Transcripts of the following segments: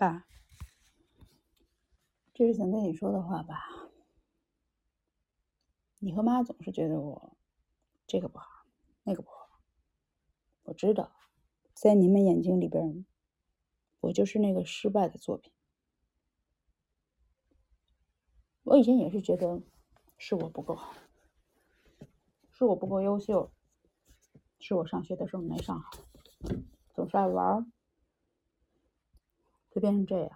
爸，这是想跟你说的话吧？你和妈总是觉得我这个不好，那个不好。我知道，在你们眼睛里边，我就是那个失败的作品。我以前也是觉得是我不够好，是我不够优秀，是我上学的时候没上好，总是爱玩，就变成这样。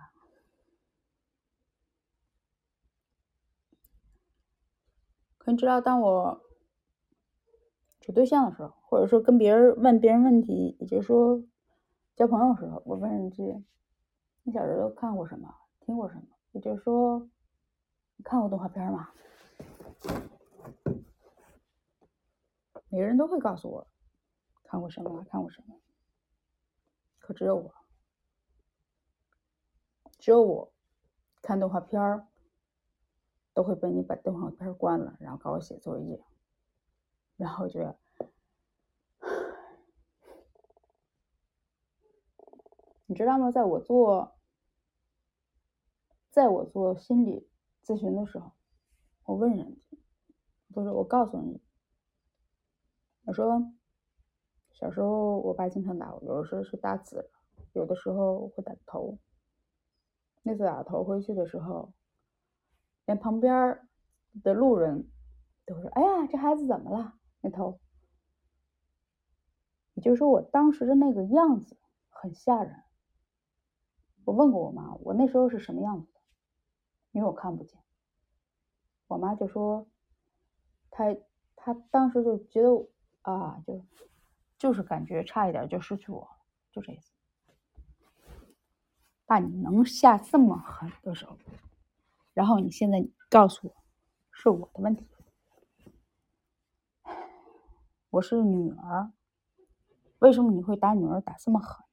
可你知道，当我处对象的时候，或者说跟别人问别人问题，也就是说交朋友的时候，我问人句：“你小时候看过什么？听过什么？”也就是说，你看过动画片吗？每个人都会告诉我看过什么，看过什么。可只有我，只有我看动画片儿。都会被你把动画片关了，然后搞我写作业，然后就，你知道吗？在我做，在我做心理咨询的时候，我问人家，不是我告诉你，我说小时候我爸经常打我，有的时候是打紫，有的时候会打头。那次打头回去的时候。连旁边的路人都说：“哎呀，这孩子怎么了？那头。”也就是说，我当时的那个样子很吓人。我问过我妈，我那时候是什么样子的？因为我看不见。我妈就说：“她她当时就觉得啊，就就是感觉差一点就失去我，就这意思。”爸，你能下这么狠的手？然后你现在告诉我，是我的问题。我是女儿，为什么你会打女儿打这么狠？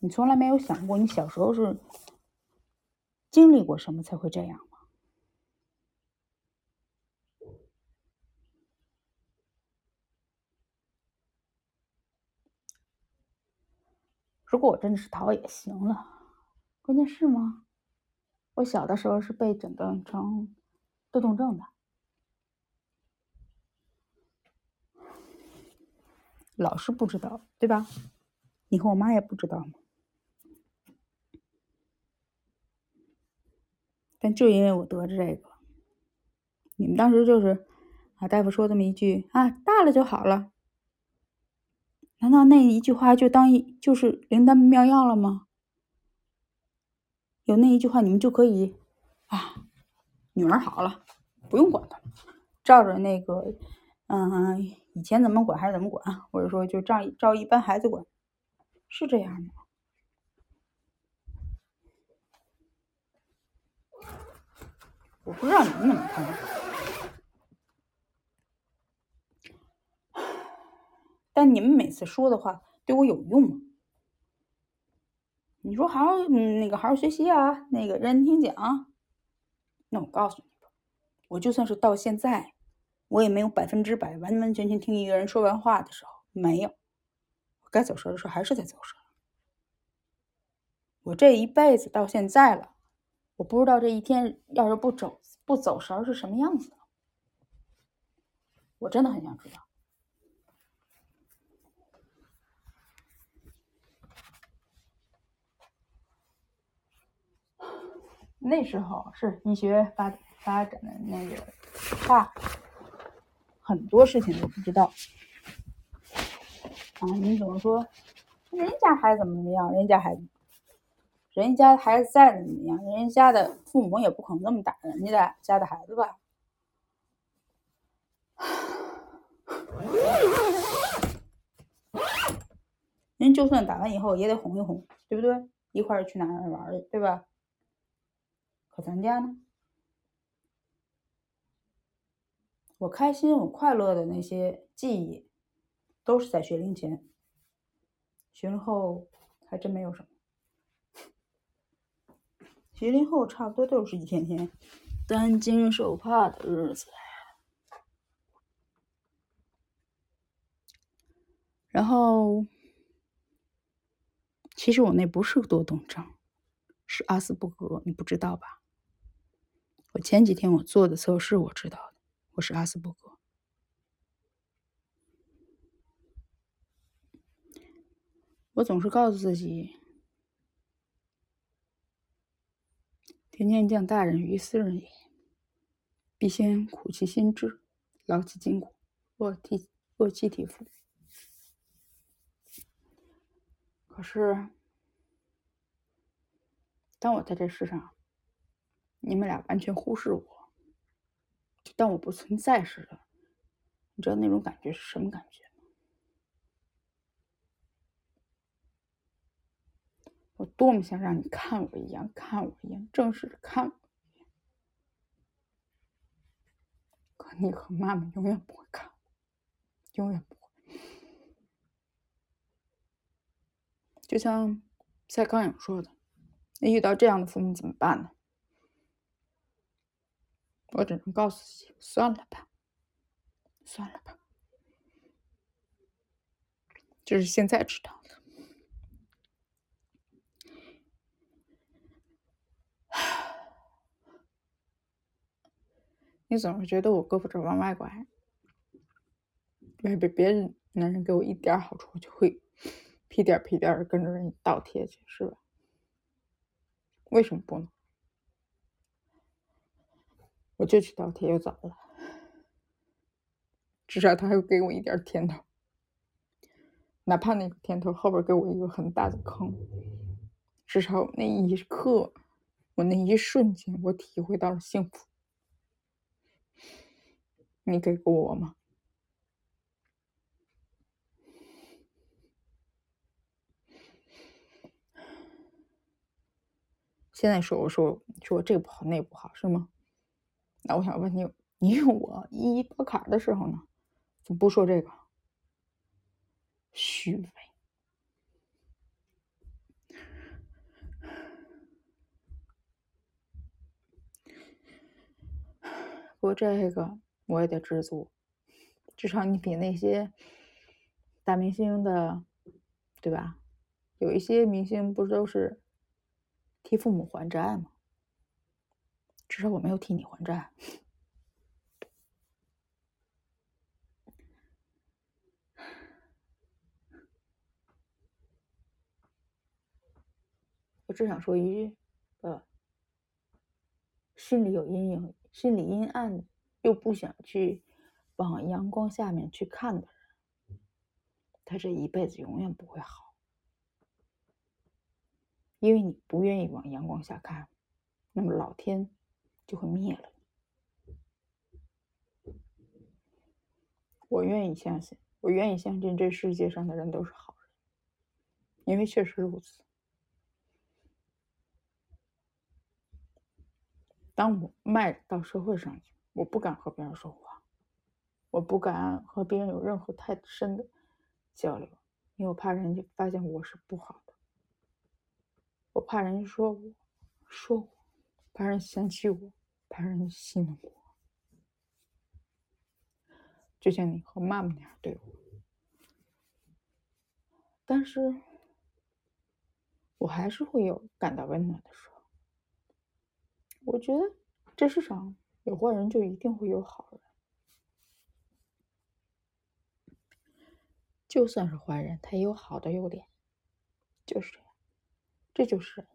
你从来没有想过你小时候是经历过什么才会这样吗？如果我真的是逃也行了，关键是吗？我小的时候是被诊断成多动症的，老师不知道，对吧？你和我妈也不知道吗？但就因为我得着这个，你们当时就是啊，大夫说这么一句啊，大了就好了。难道那一句话就当一就是灵丹妙药了吗？有那一句话，你们就可以啊，女儿好了，不用管她，照着那个，嗯，以前怎么管还是怎么管，或者说就照照一般孩子管，是这样吗？我不知道你们怎么看，但你们每次说的话对我有用吗？你说好好，嗯，那个好好学习啊，那个认真听讲。那我告诉你吧，我就算是到现在，我也没有百分之百完完全全听一个人说完话的时候，没有。我该走神的时候还是在走神。我这一辈子到现在了，我不知道这一天要是不走不走神是什么样子。我真的很想知道。那时候是医学发发展的那个差，很多事情都不知道。啊，你怎么说？人家孩子怎么怎么样？人家孩子，人家孩子再怎么样，人家的父母也不可能那么打人家的家的孩子吧？人就算打完以后也得哄一哄，对不对？一块儿去哪儿玩去，对吧？可咱家呢？我开心、我快乐的那些记忆，都是在学龄前。学龄后还真没有什么。学龄后差不多都是一天天担惊受怕的日子。然后，其实我那不是多动症，是阿斯伯格，你不知道吧？我前几天我做的测试，我知道的，我是阿斯伯格。我总是告诉自己，天天将大人于斯人也，必先苦其心志，劳其筋骨，饿体饿其体肤。可是，当我在这世上，你们俩完全忽视我，就当我不存在似的。你知道那种感觉是什么感觉吗？我多么想让你看我一样，看我一样，正式的看我一眼。可你和妈妈永远不会看我，永远不会。就像蔡康永说的：“那遇到这样的父母怎么办呢？”我只能告诉自己：“算了吧，算了吧。”这是现在知道的。你总是觉得我胳膊肘往外拐，别别别人男人给我一点好处，我就会。屁颠屁颠的跟着人倒贴去是吧？为什么不呢？我就去倒贴又咋了？至少他还会给我一点甜头，哪怕那个甜头后边给我一个很大的坑，至少那一刻，我那一瞬间，我体会到了幸福。你给过我吗？现在说我说说这个不好那个不好是吗？那我想问你，你用我一一过坎的时候呢，怎么不说这个？虚伪。不过这个我也得知足，至少你比那些大明星的，对吧？有一些明星不都是？替父母还债吗？至少我没有替你还债。我只想说一句：呃，心里有阴影、心里阴暗又不想去往阳光下面去看的人，他这一辈子永远不会好。因为你不愿意往阳光下看，那么老天就会灭了你。我愿意相信，我愿意相信这世界上的人都是好人，因为确实如此。当我迈到社会上去，我不敢和别人说话，我不敢和别人有任何太深的交流，因为我怕人家发现我是不好的。我怕人家说我，说我，怕人嫌弃我，怕人戏弄我，就像你和妈妈那样对我。但是，我还是会有感到温暖的时候。我觉得这世上有坏人，就一定会有好人。就算是坏人，他也有好的优点，就是这样。这就是，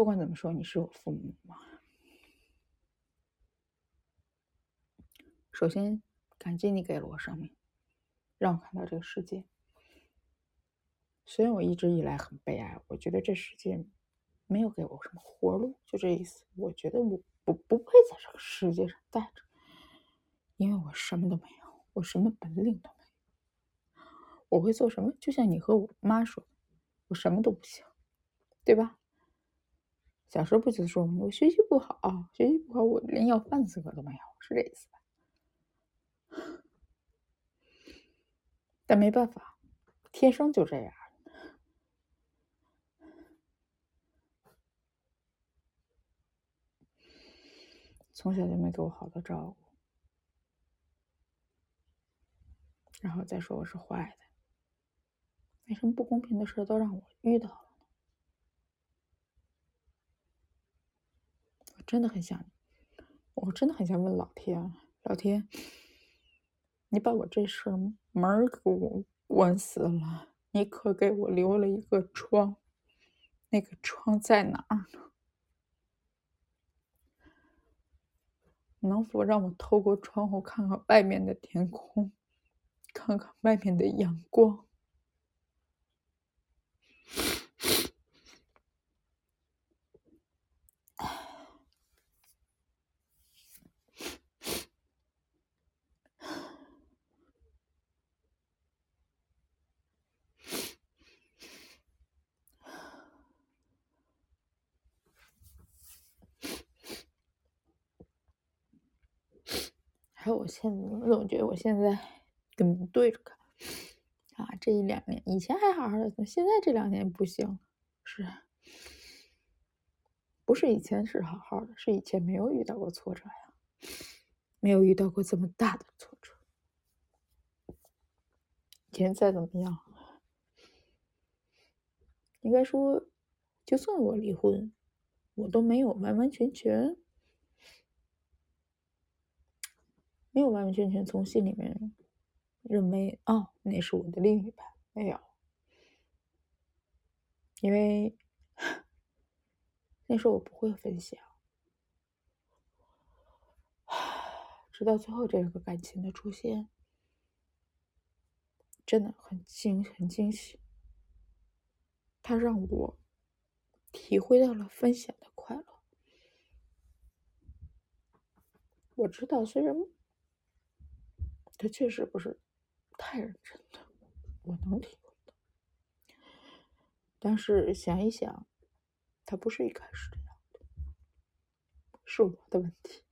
不管怎么说，你是我父母嘛。首先，感激你给了我生命，让我看到这个世界。虽然我一直以来很悲哀，我觉得这世界没有给我什么活路，就这意思。我觉得我不不配在这个世界上待着。因为我什么都没有，我什么本领都没有，我会做什么？就像你和我妈说的，我什么都不行，对吧？小时候不就说吗？我学习不好，学习不好，我连要饭资格都没有，是这意思吧？但没办法，天生就这样。从小就没给我好的照顾，然后再说我是坏的，为什么不公平的事都让我遇到了呢？我真的很想，我真的很想问老天，老天，你把我这事门儿给我关死了，你可给我留了一个窗，那个窗在哪儿呢？能否让我透过窗户看看外面的天空，看看外面的阳光？我现在我总觉得我现在跟对着干啊！这一两年，以前还好好的，现在这两年不行，是，不是以前是好好的，是以前没有遇到过挫折呀，没有遇到过这么大的挫折。以前再怎么样，应该说，就算我离婚，我都没有完完全全。没有完完全全从心里面认为哦，那是我的另一半，没有，因为 那时候我不会分享，直到最后这个感情的出现，真的很惊很惊喜，他让我体会到了分享的快乐。我知道，虽然。他确实不是太认真的，我能体会到。但是想一想，他不是一开始这样的，是我的问题。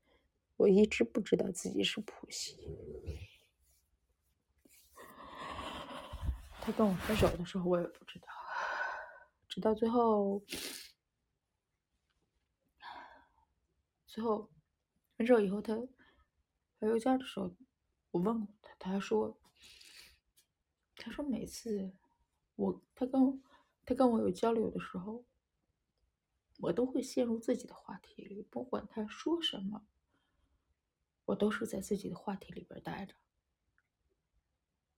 我一直不知道自己是普系。他跟我分手的时候，我也不知道，直到最后，最后分手以后，他回邮件的时候。我问过他，他说：“他说每次我他跟他跟我有交流的时候，我都会陷入自己的话题里，不管他说什么，我都是在自己的话题里边待着。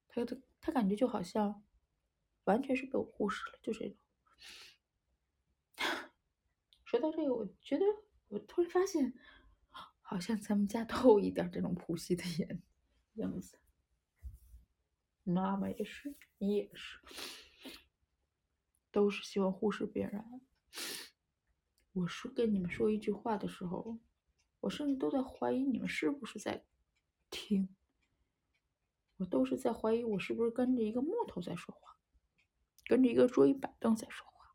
他他他感觉就好像完全是被我忽视了，就这种。说到这个，我觉得我突然发现，好像咱们家都有一点这种普系的眼。”样子，妈妈也是，你也是，都是喜欢忽视别人。我说跟你们说一句话的时候，我甚至都在怀疑你们是不是在听。我都是在怀疑我是不是跟着一个木头在说话，跟着一个桌椅板凳在说话。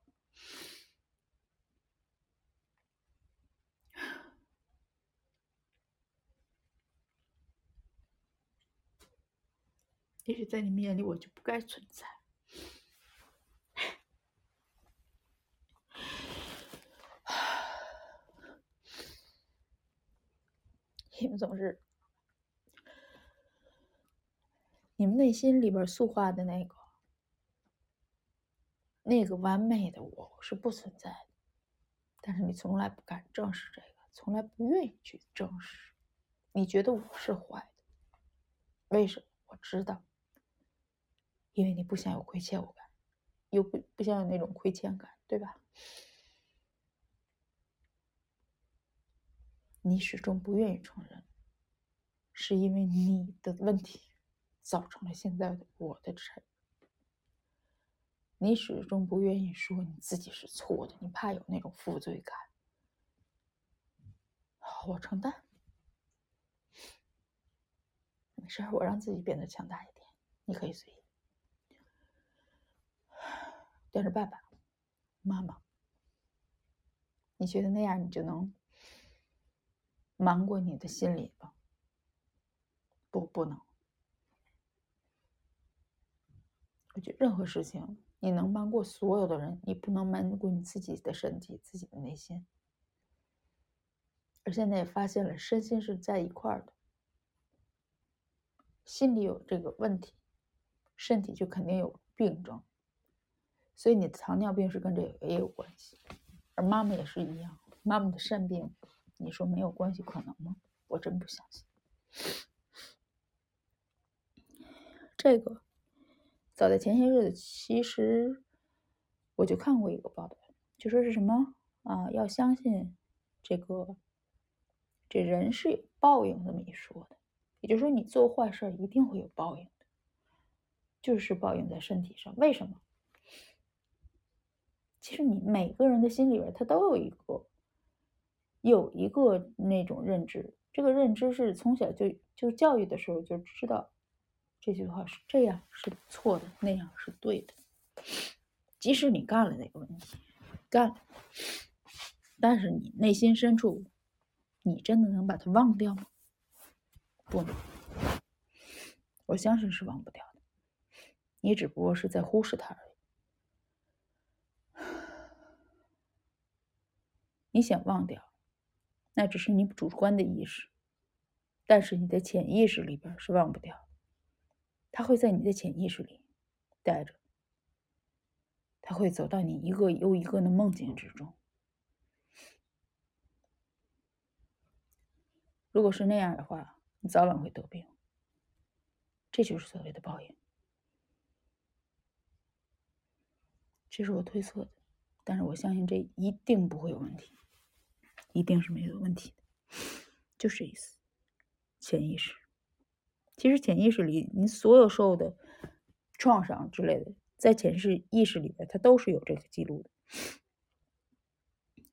也许在你们眼里，我就不该存在。你们总是，你们内心里边塑化的那个、那个完美的我是不存在的，但是你从来不敢正视这个，从来不愿意去正视。你觉得我是坏的，为什么？我知道。因为你不想有亏欠我感，又不不想有那种亏欠感，对吧？你始终不愿意承认，是因为你的问题造成了现在的我的沉。你始终不愿意说你自己是错的，你怕有那种负罪感。我承担，没事，我让自己变得强大一点，你可以随意。但是爸爸妈妈，你觉得那样你就能瞒过你的心理吗？不，不能。我觉得任何事情你能瞒过所有的人，你不能瞒过你自己的身体、自己的内心。而现在也发现了身心是在一块儿的。心里有这个问题，身体就肯定有病症。所以你的糖尿病是跟这个也有关系，而妈妈也是一样。妈妈的肾病，你说没有关系可能吗？我真不相信。这个早在前些日子，其实我就看过一个报道，就说是什么啊，要相信这个这人是有报应这么一说的，也就是说你做坏事一定会有报应的，就是报应在身体上。为什么？其实你每个人的心里边，他都有一个，有一个那种认知。这个认知是从小就就教育的时候就知道，这句话是这样是错的，那样是对的。即使你干了那个问题，干了，但是你内心深处，你真的能把它忘掉吗？不能。我相信是忘不掉的。你只不过是在忽视它而已。你想忘掉，那只是你主观的意识，但是你的潜意识里边是忘不掉的，它会在你的潜意识里待着，它会走到你一个又一个的梦境之中。如果是那样的话，你早晚会得病。这就是所谓的报应，这是我推测的，但是我相信这一定不会有问题。一定是没有问题的，就是意思。潜意识，其实潜意识里你所有受的创伤之类的，在潜意识里边，它都是有这个记录的。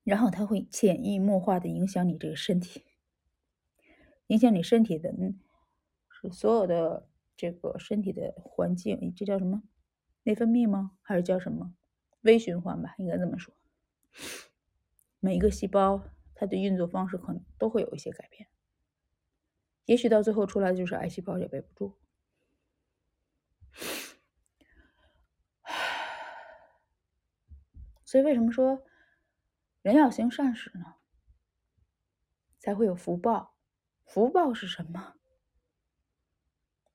然后它会潜移默化的影响你这个身体，影响你身体的，是所有的这个身体的环境，这叫什么？内分泌吗？还是叫什么？微循环吧，应该这么说。每一个细胞。它的运作方式可能都会有一些改变，也许到最后出来的就是癌细胞也背不住。所以为什么说人要行善事呢？才会有福报。福报是什么？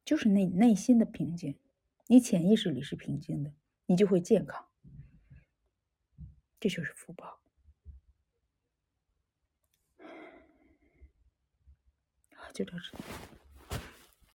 就是你内心的平静，你潜意识里是平静的，你就会健康。这就是福报。就这样。